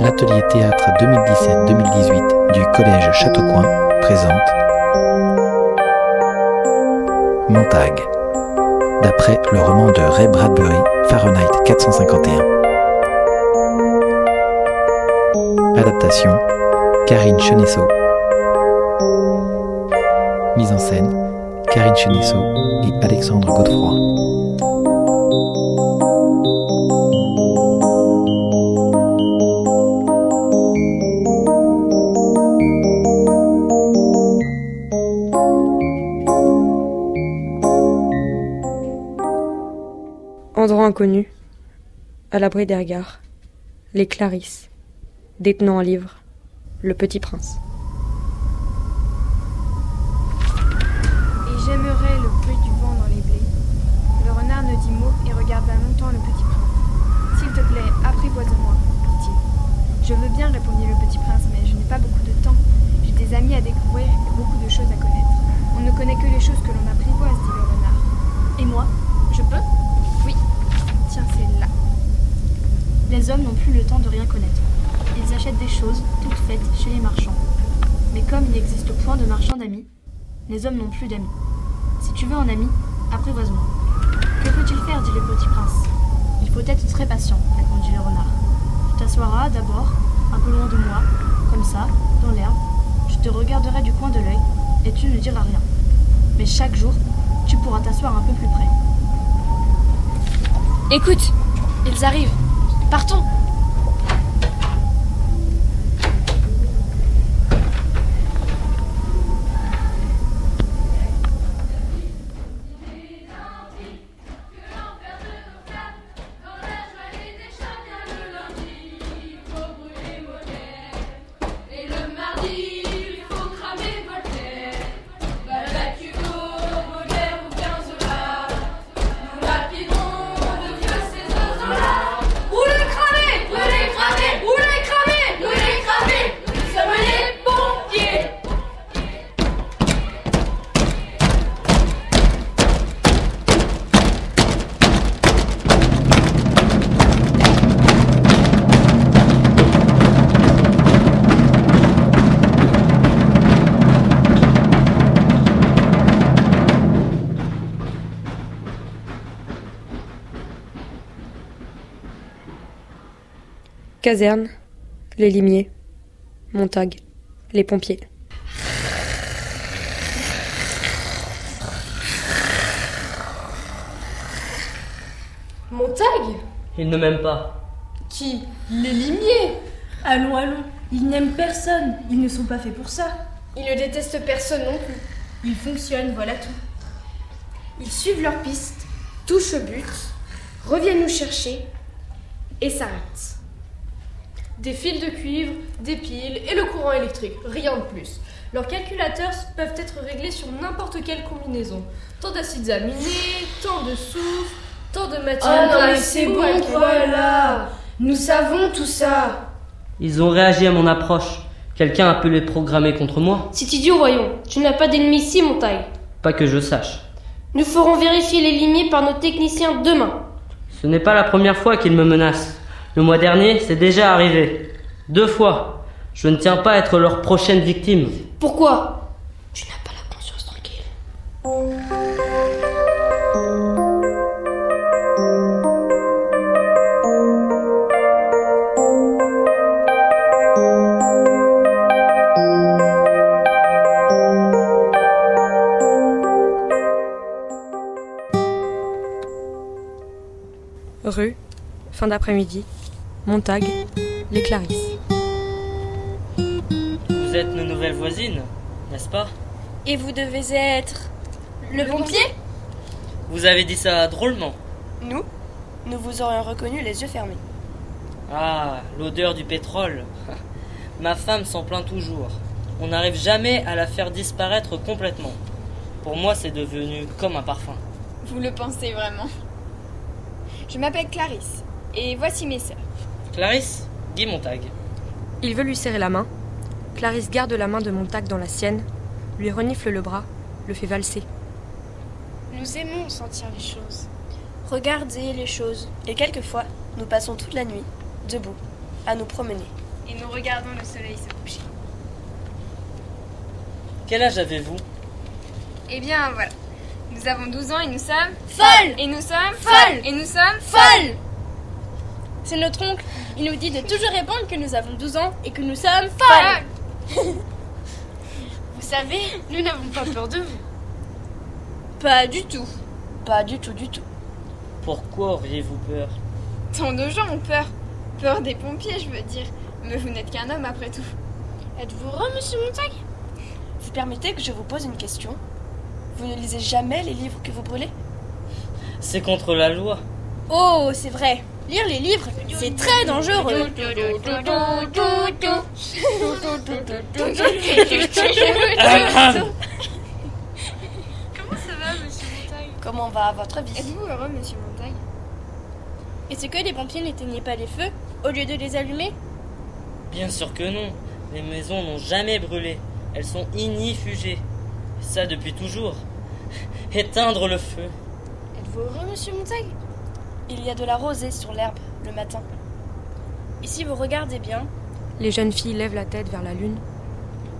L'atelier théâtre 2017-2018 du collège Châteaucoin présente Montag, d'après le roman de Ray Bradbury, Fahrenheit 451. Adaptation Karine Chenesso. Mise en scène Karine Chenesso et Alexandre Godefroy. Endroit inconnu, à l'abri des regards, les Clarisses, détenant un livre, le petit prince. Et j'aimerais le bruit du vent dans les blés. Le renard ne dit mot et regarde longtemps le petit prince. S'il te plaît, apprivoise-moi, dit-il. Je veux bien, répondit le petit prince, mais je n'ai pas beaucoup de temps. J'ai des amis à découvrir et beaucoup de choses à connaître. On ne connaît que les choses que l'on apprivoise, dit le renard. Et moi Je peux? Oui. Tiens, c'est là. Les hommes n'ont plus le temps de rien connaître. Ils achètent des choses, toutes faites, chez les marchands. Mais comme il n'existe point de marchands d'amis, les hommes n'ont plus d'amis. Si tu veux un ami, apprivoise-moi. Que faut-il faire dit le petit prince. Il faut être très patient, répondit le renard. Tu t'assoiras d'abord, un peu loin de moi, comme ça, dans l'herbe. Je te regarderai du coin de l'œil, et tu ne diras rien. Mais chaque jour, tu pourras t'asseoir un peu plus près. Écoute, ils arrivent. Partons. Caserne, les limiers, Montag, les pompiers. Montag Il ne m'aime pas. Qui? Les limiers? Allons, allons, ils n'aiment personne, ils ne sont pas faits pour ça. Ils ne détestent personne non plus. Ils fonctionnent, voilà tout. Ils suivent leur piste, touchent au but, reviennent nous chercher et s'arrêtent. Des fils de cuivre, des piles et le courant électrique, rien de plus. Leurs calculateurs peuvent être réglés sur n'importe quelle combinaison. Tant d'acides aminés, tant de soufre, tant de matière. Oh non mais c'est bon, voilà Nous savons tout ça Ils ont réagi à mon approche. Quelqu'un a pu les programmer contre moi C'est idiot, voyons. Tu n'as pas d'ennemi ici, Montagne. Pas que je sache. Nous ferons vérifier les limiers par nos techniciens demain. Ce n'est pas la première fois qu'ils me menacent. Le mois dernier, c'est déjà arrivé. Deux fois. Je ne tiens pas à être leur prochaine victime. Pourquoi? Tu n'as pas la conscience tranquille. Rue, fin d'après-midi, Montag, les Clarisses. Vous êtes nos nouvelles voisines, n'est-ce pas? Et vous devez être. Le pompier Vous avez dit ça drôlement. Nous Nous vous aurions reconnu les yeux fermés. Ah, l'odeur du pétrole. Ma femme s'en plaint toujours. On n'arrive jamais à la faire disparaître complètement. Pour moi, c'est devenu comme un parfum. Vous le pensez vraiment? Je m'appelle Clarisse et voici mes sœurs. Clarisse, Guy Montag. Il veut lui serrer la main. Clarisse garde la main de Montag dans la sienne, lui renifle le bras, le fait valser. Nous aimons sentir les choses, regarder les choses, et quelquefois, nous passons toute la nuit, debout, à nous promener. Et nous regardons le soleil se coucher. Quel âge avez-vous? Eh bien, voilà. Nous avons 12 ans et nous sommes... Folles Et nous sommes... Folles Et nous sommes... Folle C'est notre oncle. Il nous dit de toujours répondre que nous avons 12 ans et que nous sommes folles. Vous savez, nous n'avons pas peur de vous. Pas du tout. Pas du tout, du tout. Pourquoi auriez-vous peur? Tant de gens ont peur. Peur des pompiers, je veux dire. Mais vous n'êtes qu'un homme après tout. Êtes-vous heureux, monsieur Montag Vous permettez que je vous pose une question? Vous ne lisez jamais les livres que vous brûlez? C'est contre la loi. Oh, c'est vrai. Lire les livres, c'est très dangereux. Comment ça va, monsieur Montagne Comment va votre vie? Êtes-vous heureux, monsieur Montagne Est-ce que les pompiers n'éteignaient pas les feux au lieu de les allumer? Bien sûr que non. Les maisons n'ont jamais brûlé. Elles sont ignifugées. Ça depuis toujours. Éteindre le feu. Êtes-vous heureux, monsieur Montag Il y a de la rosée sur l'herbe le matin. Et si vous regardez bien, Les jeunes filles lèvent la tête vers la lune.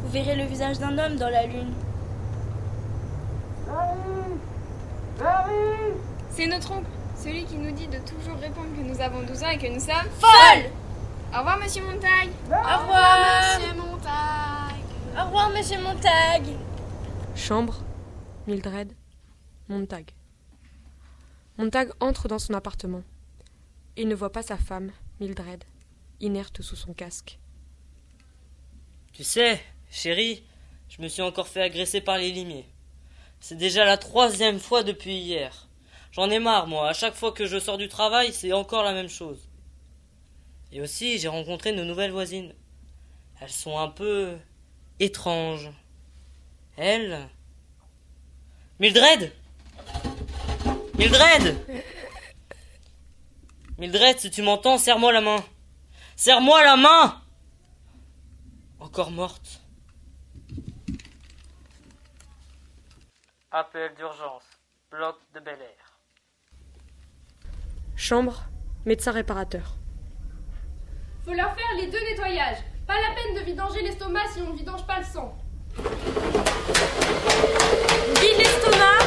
vous verrez le visage d'un homme dans la lune. C'est notre oncle, celui qui nous dit de toujours répondre que nous avons 12 ans et que nous sommes... Folle Au revoir, monsieur Montagne Au revoir Monsieur Montagne Au revoir, monsieur Montag Chambre, Mildred, Montag. Montag entre dans son appartement. Il ne voit pas sa femme, Mildred, inerte sous son casque. Tu sais, chérie, je me suis encore fait agresser par les limiers. C'est déjà la troisième fois depuis hier. J'en ai marre, moi. À chaque fois que je sors du travail, c'est encore la même chose. Et aussi, j'ai rencontré de nouvelles voisines. Elles sont un peu étranges. Elles? Mildred? Mildred Mildred, si tu m'entends, serre-moi la main. Serre-moi la main Encore morte. Appel d'urgence. Bloc de Bel Air. Chambre, médecin réparateur. Faut leur faire les deux nettoyages. Pas la peine de vidanger l'estomac si on ne vidange pas le sang. Vide l'estomac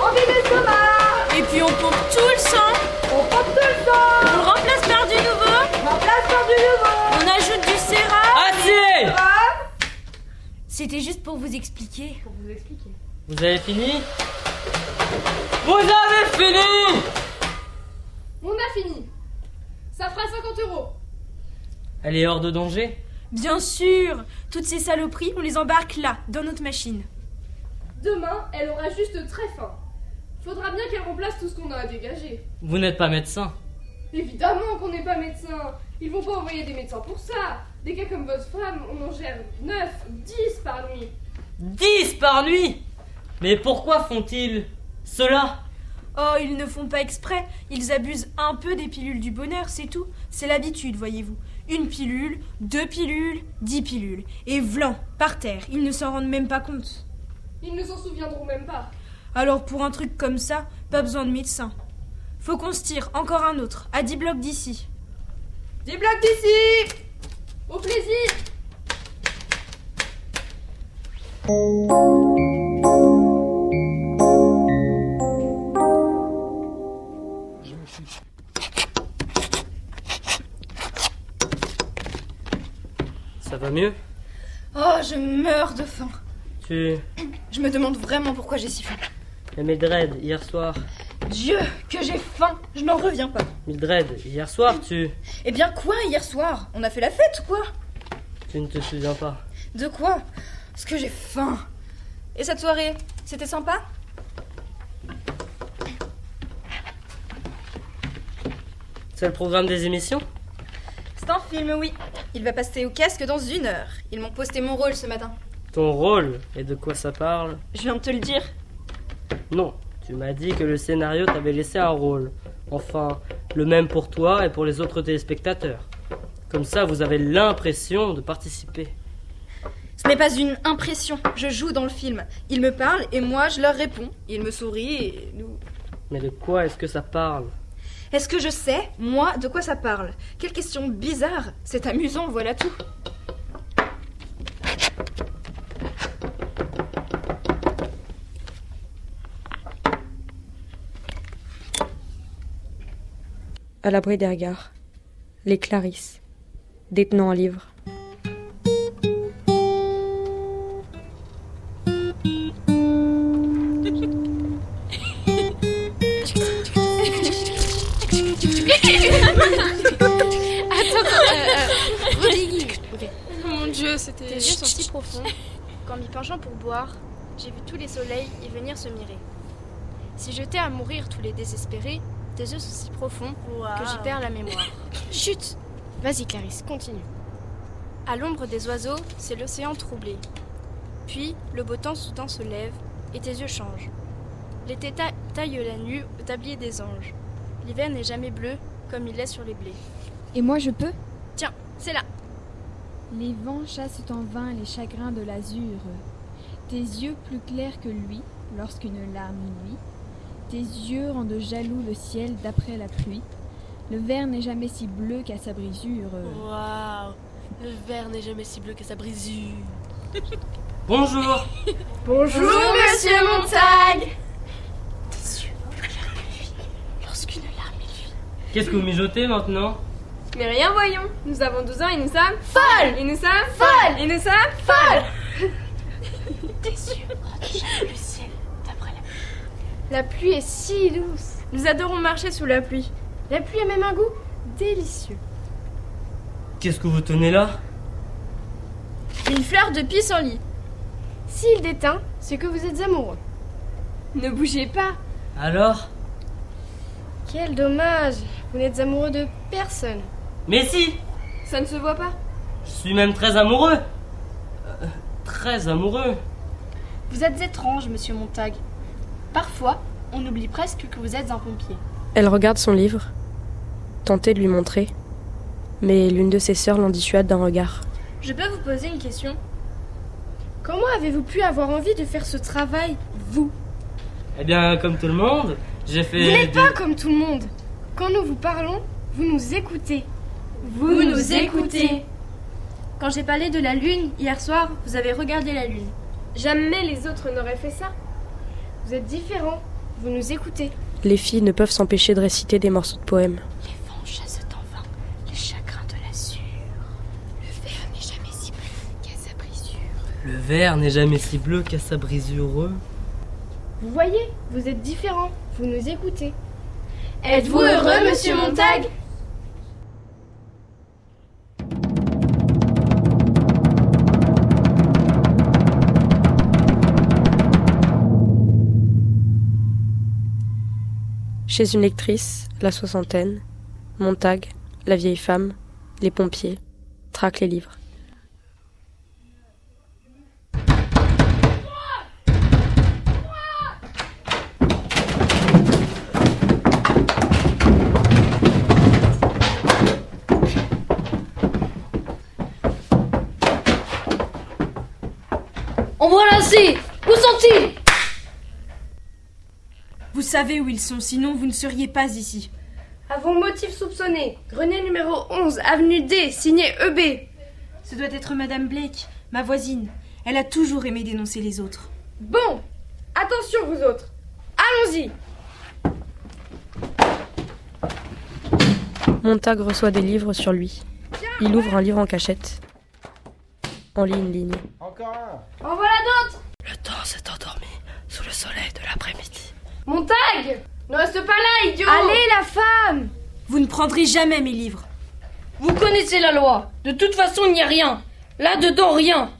On vide l'estomac puis on pompe tout le sang. On pompe tout le sang On le remplace par du nouveau. On remplace par du nouveau On ajoute du sérum. Assez C'était juste pour vous expliquer. Pour vous expliquer. Vous avez fini? Vous avez fini On a fini. Ça fera 50 euros. Elle est hors de danger? Bien sûr. Toutes ces saloperies, on les embarque là, dans notre machine. Demain, elle aura juste très faim. Faudra bien qu'elle remplace tout ce qu'on a à dégager. Vous n'êtes pas médecin. Évidemment qu'on n'est pas médecin. Ils vont pas envoyer des médecins pour ça. Des cas comme votre femme, on en gère 9, 10 par nuit. Dix par nuit Mais pourquoi font-ils cela? Oh, ils ne font pas exprès. Ils abusent un peu des pilules du bonheur, c'est tout. C'est l'habitude, voyez-vous. Une pilule, deux pilules, dix pilules. Et vlan, par terre. Ils ne s'en rendent même pas compte. Ils ne s'en souviendront même pas. Alors pour un truc comme ça, pas besoin de médecin. Faut qu'on se tire encore un autre, à 10 blocs d'ici. 10 blocs d'ici Au plaisir Ça va mieux? Oh, je meurs de faim. Tu... Je me demande vraiment pourquoi j'ai si faim. Mais Mildred, hier soir... Dieu, que j'ai faim Je n'en reviens pas. Mildred, hier soir, tu... Eh bien quoi, hier soir? On a fait la fête ou quoi? Tu ne te souviens pas. De quoi? Parce que j'ai faim. Et cette soirée, c'était sympa? C'est le programme des émissions? C'est un film, oui. Il va passer au casque dans une heure. Ils m'ont posté mon rôle ce matin. Ton rôle? Et de quoi ça parle? Je viens de te le dire. Non, tu m'as dit que le scénario t'avait laissé un rôle. Enfin, le même pour toi et pour les autres téléspectateurs. Comme ça, vous avez l'impression de participer. Ce n'est pas une impression. Je joue dans le film. Ils me parlent et moi je leur réponds. Ils me sourient et nous. Mais de quoi est-ce que ça parle? Est-ce que je sais, moi, de quoi ça parle? Quelle question bizarre. C'est amusant, voilà tout. À l'abri des regards. Les Clarisses. Détenant un livre. Mon dieu, c'était. Tes yeux sont si profonds qu'en m'y penchant pour boire, j'ai vu tous les soleils y venir se mirer. Si j'étais à mourir tous les désespérés, tes yeux sont si profonds que j'y perds la mémoire. Chut Vas-y, Clarisse, continue. À l'ombre des oiseaux, c'est l'océan troublé. Puis, le beau temps soudain se lève et tes yeux changent. L'été ta- taille la nuit au tablier des anges. L'hiver n'est jamais bleu comme il est sur les blés. Et moi je peux? Tiens, c'est là. Les vents chassent en vain les chagrins de l'azur. Tes yeux plus clairs que lui, lorsqu'une larme nuit. Tes yeux rendent jaloux le ciel d'après la pluie. Le verre n'est jamais si bleu qu'à sa brisure. Waouh Le verre n'est jamais si bleu que sa brisure. Bonjour Bonjour, monsieur Montag Lorsqu'une larme Qu'est-ce que vous mijotez maintenant? Mais rien, voyons. Nous avons 12 ans et nous sommes folles Et nous sommes folles Et nous sommes folles Tes yeux rendent jaloux le ciel d'après la La pluie est si douce. Nous adorons marcher sous la pluie. La pluie a même un goût délicieux. Qu'est-ce que vous tenez là? Une fleur de pissenlit. S'il déteint, c'est que vous êtes amoureux. Ne bougez pas. Alors? Quel dommage. Vous n'êtes amoureux de personne. Mais si Ça ne se voit pas. Je suis même très amoureux Euh, Très amoureux Vous êtes étrange, monsieur Montag. Parfois, on oublie presque que vous êtes un pompier. Elle regarde son livre, tentée de lui montrer, mais l'une de ses sœurs l'en dissuade d'un regard. Je peux vous poser une question? Comment avez-vous pu avoir envie de faire ce travail, vous? Eh bien, comme tout le monde, j'ai fait... Vous n'êtes des- pas comme tout le monde. Quand nous vous parlons, vous nous écoutez. Vous, nous écoutez. Quand j'ai parlé de la lune hier soir, vous avez regardé la lune. Jamais les autres n'auraient fait ça. Vous êtes différents. Vous nous écoutez. Les filles ne peuvent s'empêcher de réciter des morceaux de poèmes. Les vents chassent en vain les chagrins de l'azur. Le verre n'est jamais si bleu qu'à sa brisure. Le verre n'est jamais si bleu qu'à sa brisure. Vous voyez, vous êtes différents. Vous nous écoutez. Êtes-vous heureux, monsieur Montag? Chez une lectrice, la soixantaine, Montag, la vieille femme, les pompiers, traquent les livres. En voilà assez Où sont-ils? Savez où ils sont, sinon vous ne seriez pas ici. Avons motif soupçonné. Grenier numéro 11, avenue D, signé E EB. Ce doit être Madame Blake, ma voisine. Elle a toujours aimé dénoncer les autres. Bon, attention vous autres. Allons-y. Montag reçoit des livres sur lui. Il ouvre un livre en cachette. En lit une ligne. Encore un En voilà d'autres. Le temps s'est endormi sous le soleil de l'après-midi. Montag Ne reste pas là, idiot Allez, la femme Vous ne prendrez jamais mes livres. Vous connaissez la loi. De toute façon, il n'y a rien. Là-dedans, rien.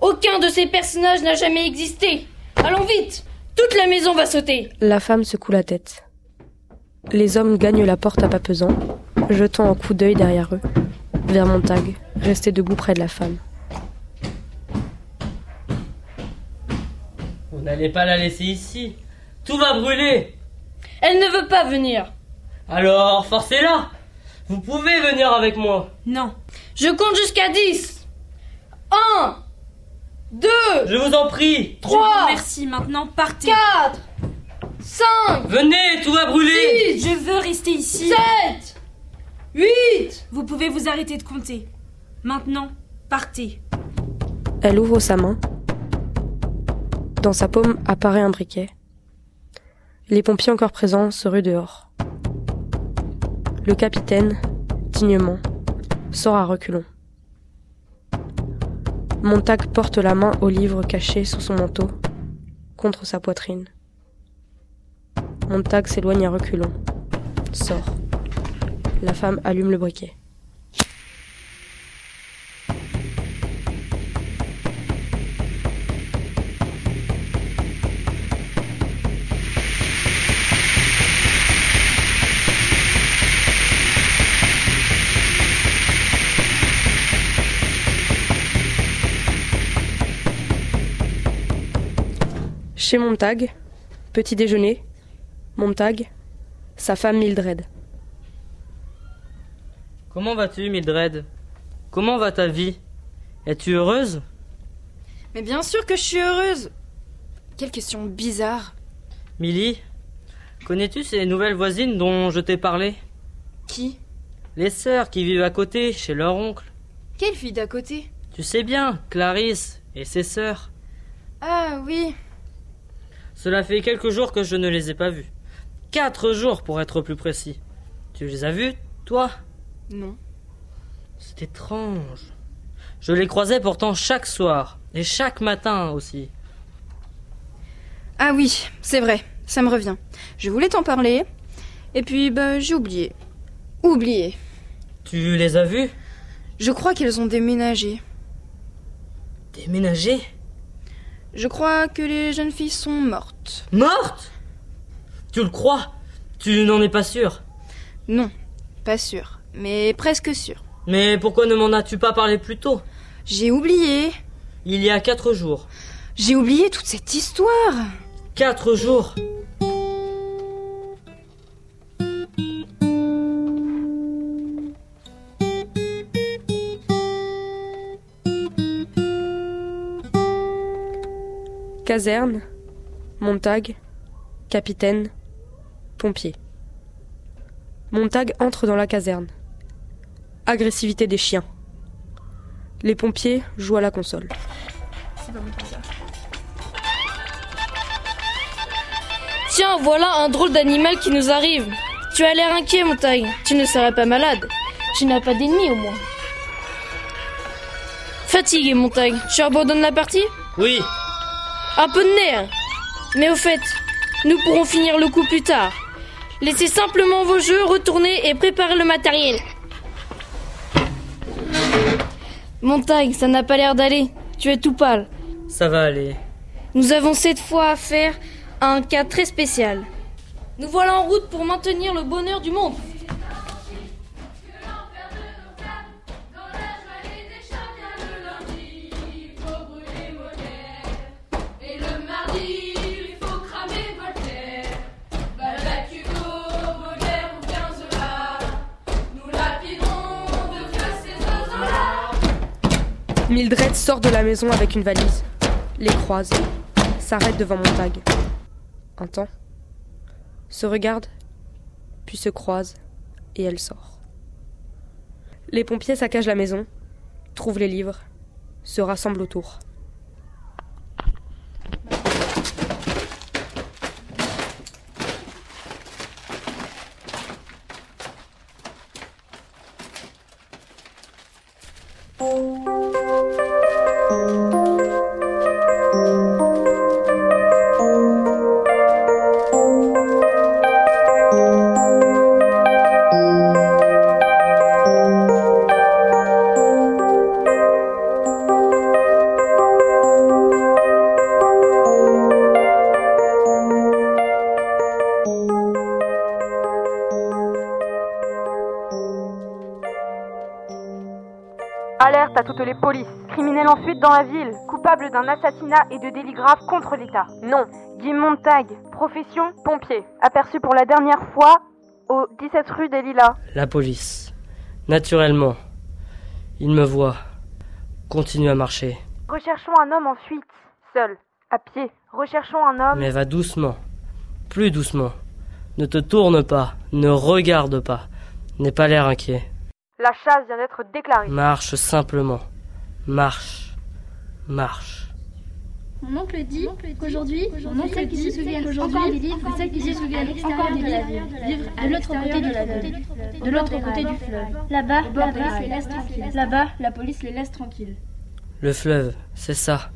Aucun de ces personnages n'a jamais existé. Allons vite. Toute la maison va sauter. La femme secoue la tête. Les hommes gagnent la porte à pas pesant, jetant un coup d'œil derrière eux, vers Montag, resté debout près de la femme. Vous n'allez pas la laisser ici. Tout va brûler. Elle ne veut pas venir. Alors, forcez-la. Vous pouvez venir avec moi. Non. Je compte jusqu'à 10. 1, 2, Je vous en prie 3, Merci, maintenant partez. 4, 5, Venez, tout va brûler Je veux rester ici. 7, 8. Vous pouvez vous arrêter de compter. Maintenant, partez. Elle ouvre sa main. Dans sa paume apparaît un briquet. Les pompiers encore présents se ruent dehors. Le capitaine, dignement, sort à reculons. Montag porte la main au livre caché sous son manteau, contre sa poitrine. Montag s'éloigne à reculons, sort. La femme allume le briquet. Chez Montag, petit déjeuner, Montag, sa femme Mildred. Comment vas-tu, Mildred? Comment va ta vie? Es-tu heureuse? Mais bien sûr que je suis heureuse. Quelle question bizarre. Milly Connais-tu ces nouvelles voisines dont je t'ai parlé? Qui? Les sœurs qui vivent à côté, chez leur oncle. Quelle fille d'à côté? Tu sais bien, Clarisse et ses sœurs. Ah oui. Cela fait quelques jours que je ne les ai pas vues. Quatre jours pour être plus précis. Tu les as vues, toi? Non. C'est étrange. Je les croisais pourtant chaque soir, et chaque matin aussi. Ah oui, c'est vrai, ça me revient. Je voulais t'en parler, et puis bah j'ai oublié. Oublié. Tu les as vues Je crois qu'elles ont déménagé. Déménagé? Je crois que les jeunes filles sont mortes. Mortes? Tu le crois? Tu n'en es pas sûr? Non, pas sûr, mais presque sûr. Mais pourquoi ne m'en as-tu pas parlé plus tôt? J'ai oublié. Il y a quatre jours. J'ai oublié toute cette histoire. Quatre jours? Caserne, Montag, capitaine, pompier. Montag entre dans la caserne. Agressivité des chiens. Les pompiers jouent à la console. Tiens, voilà un drôle d'animal qui nous arrive. Tu as l'air inquiet, Montagne. Tu ne serais pas malade. Tu n'as pas d'ennemis au moins. Fatigué, Montagne. Tu abandonnes la partie? Oui. Un peu de nez. hein. Mais au fait, nous pourrons finir le coup plus tard. Laissez simplement vos jeux, retourner et préparer le matériel. Montagne, ça n'a pas l'air d'aller. Tu es tout pâle. Ça va aller. Nous avons cette fois affaire à un cas très spécial. Nous voilà en route pour maintenir le bonheur du monde. Mildred sort de la maison avec une valise, les croise, s'arrête devant Montag. Un temps, se regarde, puis se croise, et elle sort. Les pompiers saccagent la maison, trouvent les livres, se rassemblent autour. Polices. Criminel en fuite dans la ville, coupable d'un assassinat et de délits graves contre l'État. Non. Guy Montag, profession pompier. Aperçu pour la dernière fois au 17 rue des Lilas. La police. Naturellement. Il me voit. Continue à marcher. Recherchons un homme en fuite, seul, à pied. Recherchons un homme. Mais va doucement, plus doucement. Ne te tourne pas, ne regarde pas. N'aie pas l'air inquiet. La chasse vient d'être déclarée. Marche simplement. Marche. Marche. Mon oncle dit qu'aujourd'hui, mon oncle qui se souviennent aujourd'hui des livres celles qui se souviennent encore des livres, vivre de l'autre côté du fleuve. De l'autre côté du fleuve. Là-bas, la police les laisse tranquilles. Là-bas, la police les laisse tranquilles. Le fleuve, c'est ça.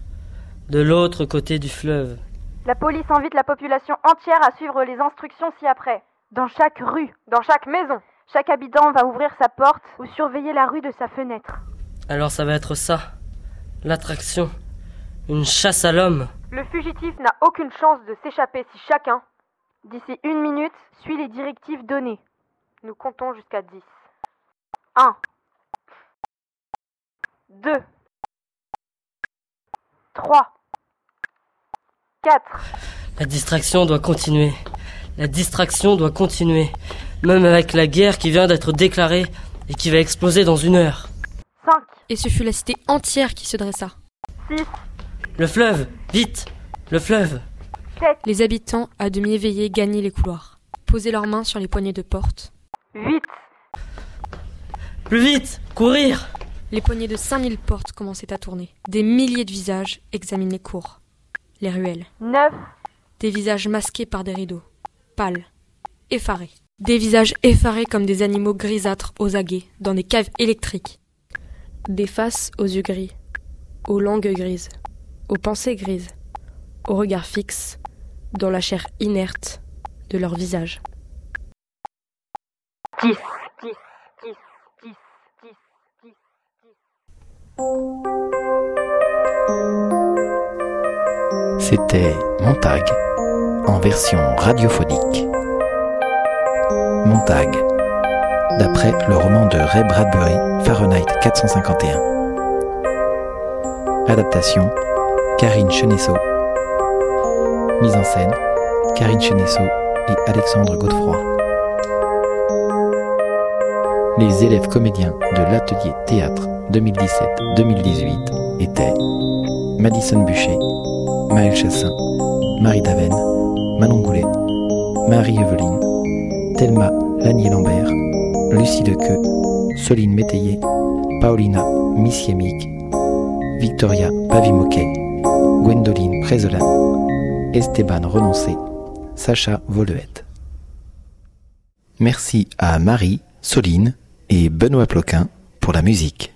De l'autre côté du fleuve. La police invite la population entière à suivre les instructions ci-après. Dans chaque rue, dans chaque maison, chaque habitant va ouvrir sa porte ou surveiller la rue de sa fenêtre. Alors ça va être ça. L'attraction. Une chasse à l'homme. Le fugitif n'a aucune chance de s'échapper si chacun, d'ici une minute, suit les directives données. Nous comptons jusqu'à 10. 1. 2. 3. 4. La distraction doit continuer. La distraction doit continuer. Même avec la guerre qui vient d'être déclarée et qui va exploser dans une heure. 5. Et ce fut la cité entière qui se dressa. 6. Le fleuve Vite Le fleuve Les habitants, à demi éveillés, gagnaient les couloirs, posaient leurs mains sur les poignées de porte. 8. Plus vite Courir Les poignées de 5000 portes commençaient à tourner. Des milliers de visages examinent les cours, les ruelles. 9. Des visages masqués par des rideaux, pâles, effarés. Des visages effarés comme des animaux grisâtres aux aguets, dans des caves électriques. Des faces aux yeux gris, aux langues grises, aux pensées grises, aux regards fixes, dans la chair inerte de leur visage. 10. 10. 10. 10. 10. 10. C'était Montag en version radiophonique. Montag, d'après le roman de Ray Bradbury, Fahrenheit 451. Adaptation, Karine Chenesso. Mise en scène, Karine Chenesso et Alexandre Godefroy. Les élèves comédiens de l'atelier théâtre 2017-2018 étaient Madison Bûcher, Maël Chassin, Marie Daven, Manon Goulet, Marie-Eveline, Thelma Lanier-Lambert, Lucie Dequeux, Soline Métayer, Paulina Missiemic, Victoria Pavimoquet, Gwendoline Prézelin, Esteban Renoncé, Sacha Voluette. Merci à Marie, Soline et Benoît Ploquin pour la musique.